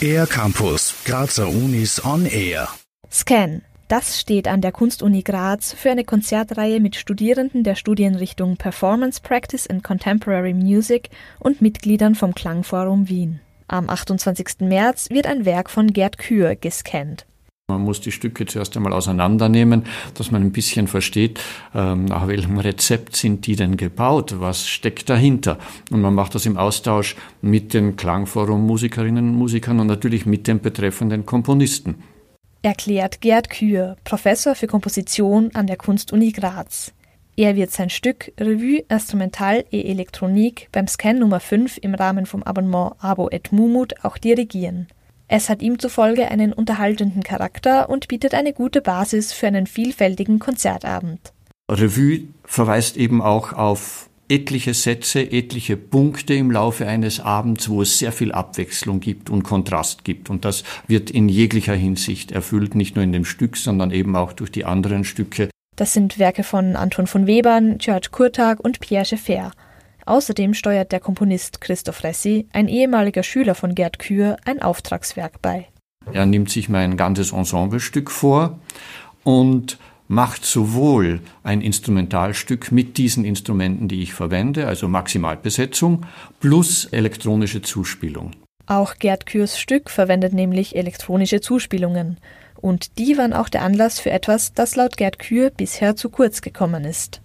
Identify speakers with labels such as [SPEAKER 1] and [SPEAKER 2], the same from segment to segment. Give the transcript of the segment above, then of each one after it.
[SPEAKER 1] Air Campus, Grazer Unis on Air.
[SPEAKER 2] Scan. Das steht an der Kunstuni Graz für eine Konzertreihe mit Studierenden der Studienrichtung Performance Practice in Contemporary Music und Mitgliedern vom Klangforum Wien. Am 28. März wird ein Werk von Gerd Kür gescannt.
[SPEAKER 3] Man muss die Stücke zuerst einmal auseinandernehmen, dass man ein bisschen versteht, ähm, nach welchem Rezept sind die denn gebaut, was steckt dahinter. Und man macht das im Austausch mit den Klangforum-Musikerinnen und Musikern und natürlich mit den betreffenden Komponisten.
[SPEAKER 2] Erklärt Gerd Kür, Professor für Komposition an der Kunstuni Graz. Er wird sein Stück Revue Instrumental et Elektronik beim Scan Nummer 5 im Rahmen vom Abonnement Abo et Mumut auch dirigieren. Es hat ihm zufolge einen unterhaltenden Charakter und bietet eine gute Basis für einen vielfältigen Konzertabend.
[SPEAKER 3] Revue verweist eben auch auf etliche Sätze, etliche Punkte im Laufe eines Abends, wo es sehr viel Abwechslung gibt und Kontrast gibt. Und das wird in jeglicher Hinsicht erfüllt, nicht nur in dem Stück, sondern eben auch durch die anderen Stücke.
[SPEAKER 2] Das sind Werke von Anton von Webern, George Kurtag und Pierre Schaeffer. Außerdem steuert der Komponist Christoph Ressi, ein ehemaliger Schüler von Gerd Kür, ein Auftragswerk bei.
[SPEAKER 3] Er nimmt sich mein ganzes Ensemblestück vor und macht sowohl ein Instrumentalstück mit diesen Instrumenten, die ich verwende, also Maximalbesetzung, plus elektronische Zuspielung.
[SPEAKER 2] Auch Gerd Kürs Stück verwendet nämlich elektronische Zuspielungen. Und die waren auch der Anlass für etwas, das laut Gerd Kür bisher zu kurz gekommen ist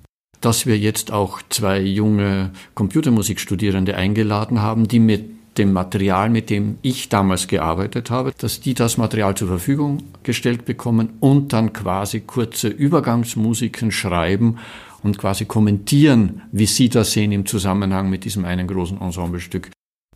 [SPEAKER 3] dass wir jetzt auch zwei junge Computermusikstudierende eingeladen haben, die mit dem Material, mit dem ich damals gearbeitet habe, dass die das Material zur Verfügung gestellt bekommen und dann quasi kurze Übergangsmusiken schreiben und quasi kommentieren, wie sie das sehen im Zusammenhang mit diesem einen großen Ensemblestück.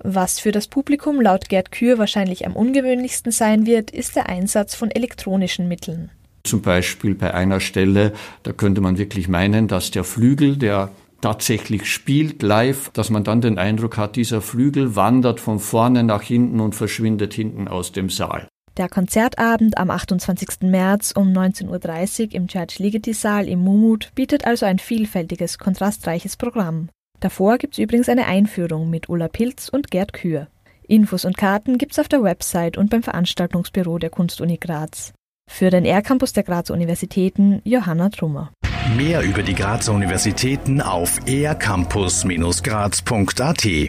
[SPEAKER 2] Was für das Publikum laut Gerd Kür wahrscheinlich am ungewöhnlichsten sein wird, ist der Einsatz von elektronischen Mitteln.
[SPEAKER 3] Zum Beispiel bei einer Stelle, da könnte man wirklich meinen, dass der Flügel, der tatsächlich spielt live, dass man dann den Eindruck hat, dieser Flügel wandert von vorne nach hinten und verschwindet hinten aus dem Saal.
[SPEAKER 2] Der Konzertabend am 28. März um 19.30 Uhr im Church Ligeti Saal im Mumut bietet also ein vielfältiges, kontrastreiches Programm. Davor gibt's übrigens eine Einführung mit Ulla Pilz und Gerd Kür. Infos und Karten gibt's auf der Website und beim Veranstaltungsbüro der Kunstuni Graz. Für den R-Campus der Grazer Universitäten Johanna Trummer.
[SPEAKER 1] Mehr über die Grazer Universitäten auf ercampus-graz.at